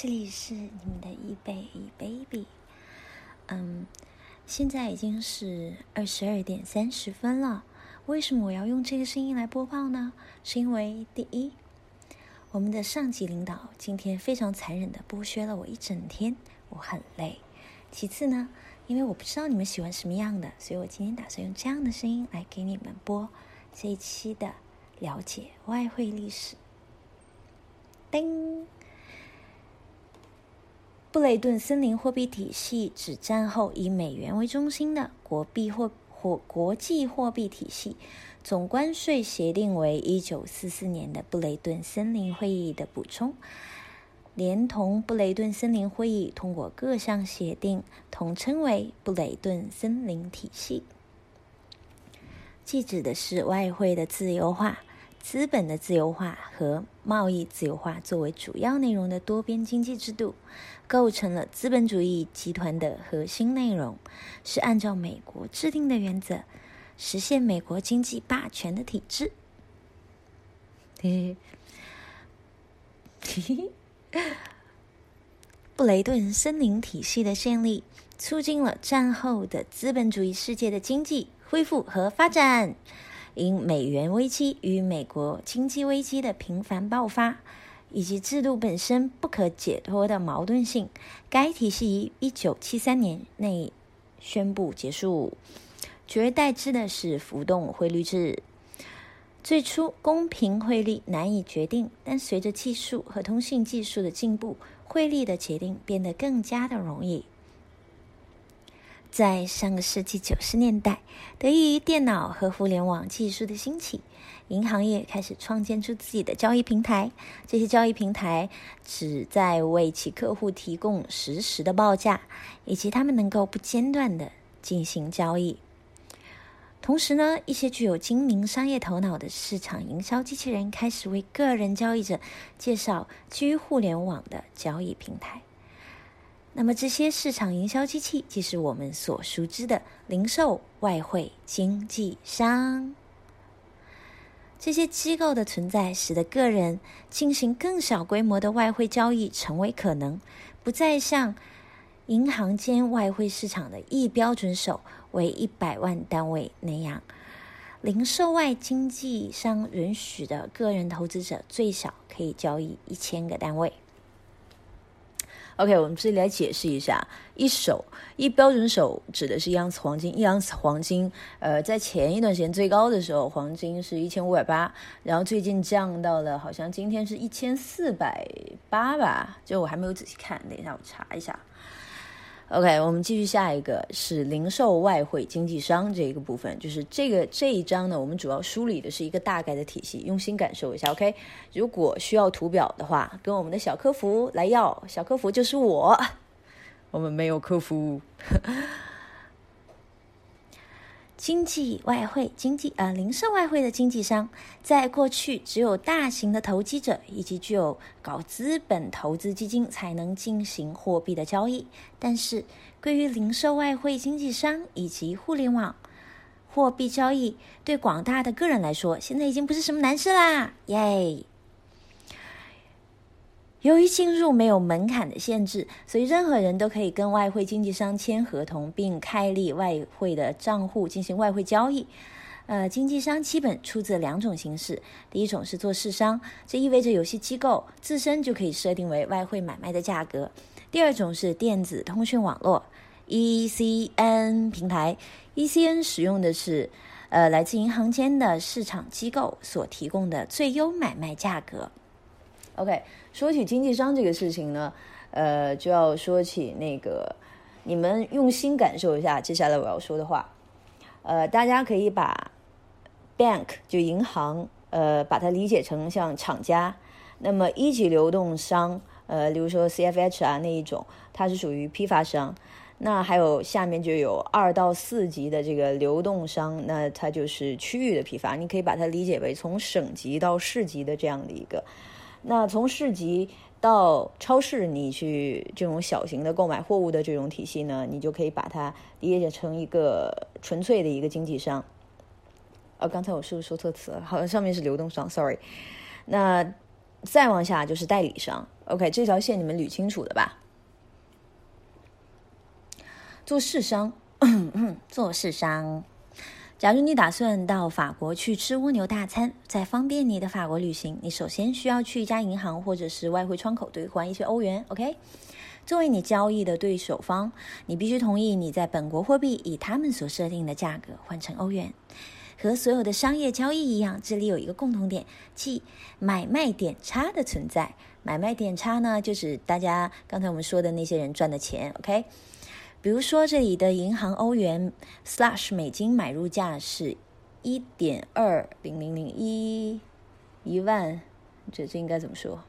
这里是你们的易贝易 baby。嗯，现在已经是二十二点三十分了。为什么我要用这个声音来播报呢？是因为第一，我们的上级领导今天非常残忍的剥削了我一整天，我很累。其次呢，因为我不知道你们喜欢什么样的，所以我今天打算用这样的声音来给你们播这一期的了解外汇历史。叮。布雷顿森林货币体系指战后以美元为中心的国币货或国际货币体系。总关税协定为一九四四年的布雷顿森林会议的补充，连同布雷顿森林会议通过各项协定，统称为布雷顿森林体系。既指的是外汇的自由化。资本的自由化和贸易自由化作为主要内容的多边经济制度，构成了资本主义集团的核心内容，是按照美国制定的原则实现美国经济霸权的体制。嘿嘿，布雷顿森林体系的建立，促进了战后的资本主义世界的经济恢复和发展。因美元危机与美国经济危机的频繁爆发，以及制度本身不可解脱的矛盾性，该体系于一九七三年内宣布结束，取而代之的是浮动汇率制。最初，公平汇率难以决定，但随着技术和通信技术的进步，汇率的决定变得更加的容易。在上个世纪九十年代，得益于电脑和互联网技术的兴起，银行业开始创建出自己的交易平台。这些交易平台旨在为其客户提供实时的报价，以及他们能够不间断的进行交易。同时呢，一些具有精明商业头脑的市场营销机器人开始为个人交易者介绍基于互联网的交易平台。那么，这些市场营销机器即是我们所熟知的零售外汇经纪商。这些机构的存在，使得个人进行更小规模的外汇交易成为可能，不再像银行间外汇市场的一标准手为一百万单位那样。零售外经纪商允许的个人投资者最少可以交易一千个单位。OK，我们这里来解释一下，一手一标准手指的是一盎司黄金，一盎司黄金，呃，在前一段时间最高的时候，黄金是一千五百八，然后最近降到了，好像今天是一千四百八吧，就我还没有仔细看，等一下我查一下。OK，我们继续下一个是零售外汇经纪商这一个部分，就是这个这一章呢，我们主要梳理的是一个大概的体系，用心感受一下。OK，如果需要图表的话，跟我们的小客服来要，小客服就是我，我们没有客服。经济外汇经济呃，零售外汇的经纪商，在过去只有大型的投机者以及具有搞资本投资基金才能进行货币的交易。但是，关于零售外汇经纪商以及互联网货币交易，对广大的个人来说，现在已经不是什么难事啦！耶。由于进入没有门槛的限制，所以任何人都可以跟外汇经纪商签合同，并开立外汇的账户进行外汇交易。呃，经纪商基本出自两种形式：第一种是做市商，这意味着有些机构自身就可以设定为外汇买卖的价格；第二种是电子通讯网络 （ECN） 平台，ECN 使用的是呃来自银行间的市场机构所提供的最优买卖价格。OK。说起经纪商这个事情呢，呃，就要说起那个，你们用心感受一下接下来我要说的话。呃，大家可以把 bank 就银行，呃，把它理解成像厂家。那么一级流动商，呃，比如说 CFH 啊那一种，它是属于批发商。那还有下面就有二到四级的这个流动商，那它就是区域的批发。你可以把它理解为从省级到市级的这样的一个。那从市集到超市，你去这种小型的购买货物的这种体系呢，你就可以把它理解成一个纯粹的一个经纪商。呃，刚才我是不是说错词了？好像上面是流动商，sorry。那再往下就是代理商。OK，这条线你们捋清楚的吧？做市商，做市商。假如你打算到法国去吃蜗牛大餐，在方便你的法国旅行，你首先需要去一家银行或者是外汇窗口兑换一些欧元。OK，作为你交易的对手方，你必须同意你在本国货币以他们所设定的价格换成欧元。和所有的商业交易一样，这里有一个共同点，即买卖点差的存在。买卖点差呢，就是大家刚才我们说的那些人赚的钱。OK。比如说，这里的银行欧元 slash 美金买入价是一点二零零零一一万，这这应该怎么说？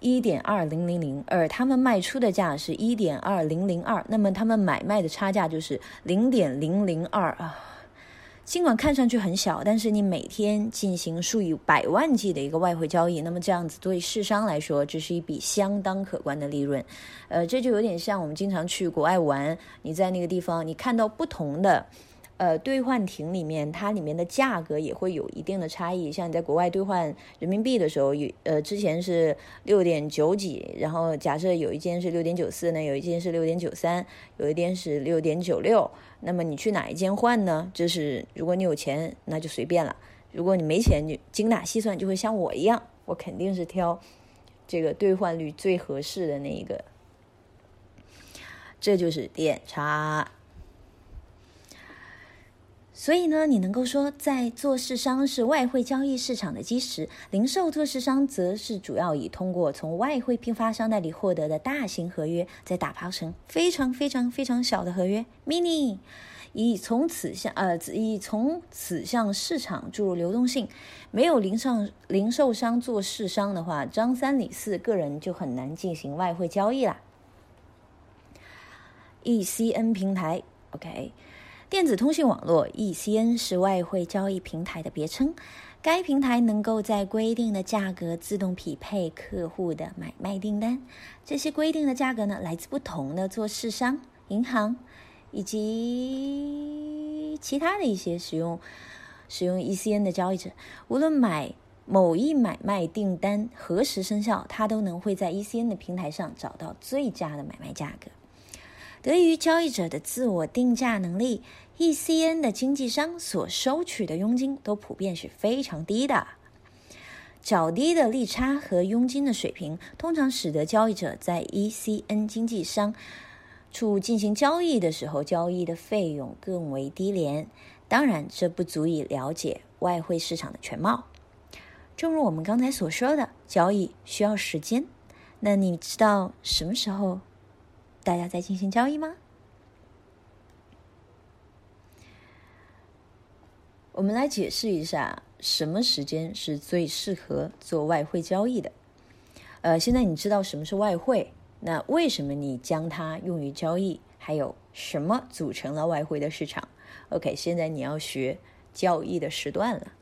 一点二零零零，而他们卖出的价是一点二零零二，那么他们买卖的差价就是零点零零二啊。尽管看上去很小，但是你每天进行数以百万计的一个外汇交易，那么这样子对市商来说，这是一笔相当可观的利润。呃，这就有点像我们经常去国外玩，你在那个地方，你看到不同的呃兑换亭里面，它里面的价格也会有一定的差异。像你在国外兑换人民币的时候，有呃之前是六点九几，然后假设有一间是六点九四呢，有一间是六点九三，有一间是六点九六。那么你去哪一间换呢？就是如果你有钱，那就随便了；如果你没钱，你精打细算，就会像我一样，我肯定是挑这个兑换率最合适的那一个。这就是点差。所以呢，你能够说，在做市商是外汇交易市场的基石，零售做市商则是主要以通过从外汇批发商那里获得的大型合约，再打包成非常非常非常小的合约 （mini），以从此向呃以从此向市场注入流动性。没有零上零售商做市商的话，张三李四个人就很难进行外汇交易啦。ECN 平台，OK。电子通信网络 （ECN） 是外汇交易平台的别称。该平台能够在规定的价格自动匹配客户的买卖订单。这些规定的价格呢，来自不同的做市商、银行以及其他的一些使用使用 ECN 的交易者。无论买某一买卖订单何时生效，他都能会在 ECN 的平台上找到最佳的买卖价格。得益于交易者的自我定价能力，ECN 的经纪商所收取的佣金都普遍是非常低的。较低的利差和佣金的水平，通常使得交易者在 ECN 经纪商处进行交易的时候，交易的费用更为低廉。当然，这不足以了解外汇市场的全貌。正如我们刚才所说的，交易需要时间。那你知道什么时候？大家在进行交易吗？我们来解释一下什么时间是最适合做外汇交易的。呃，现在你知道什么是外汇，那为什么你将它用于交易？还有什么组成了外汇的市场？OK，现在你要学交易的时段了。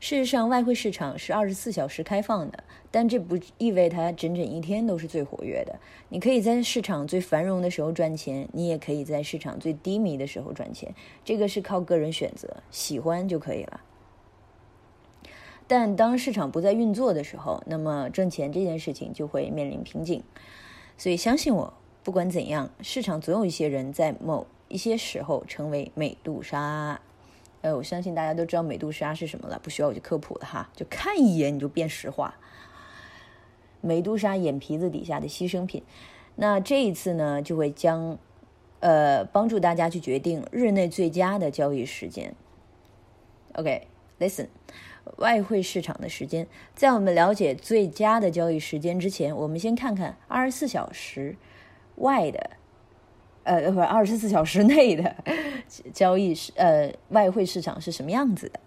事实上，外汇市场是二十四小时开放的，但这不意味它整整一天都是最活跃的。你可以在市场最繁荣的时候赚钱，你也可以在市场最低迷的时候赚钱，这个是靠个人选择，喜欢就可以了。但当市场不再运作的时候，那么挣钱这件事情就会面临瓶颈。所以，相信我，不管怎样，市场总有一些人在某一些时候成为美杜莎。呃，我相信大家都知道美杜莎是什么了，不需要我去科普了哈，就看一眼你就变实话。美杜莎眼皮子底下的牺牲品，那这一次呢，就会将呃帮助大家去决定日内最佳的交易时间。OK，listen，外汇市场的时间，在我们了解最佳的交易时间之前，我们先看看二十四小时外的。呃，不，二十四小时内的交易是呃，外汇市场是什么样子的？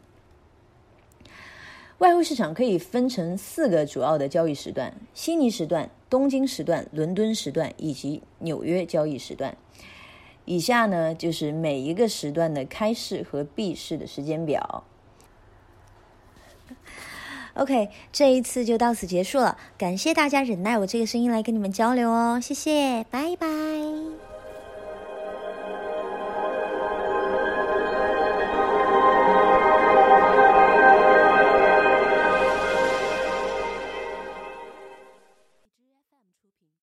外汇市场可以分成四个主要的交易时段：悉尼时段、东京时段、伦敦时段以及纽约交易时段。以下呢，就是每一个时段的开市和闭市的时间表。OK，这一次就到此结束了，感谢大家忍耐我这个声音来跟你们交流哦，谢谢，拜拜。